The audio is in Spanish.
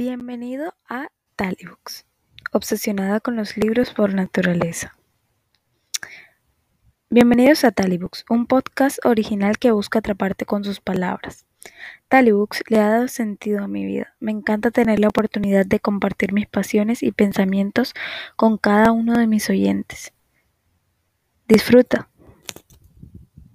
Bienvenido a Talibooks, obsesionada con los libros por naturaleza. Bienvenidos a Talibooks, un podcast original que busca atraparte con sus palabras. Talibooks le ha dado sentido a mi vida. Me encanta tener la oportunidad de compartir mis pasiones y pensamientos con cada uno de mis oyentes. Disfruta.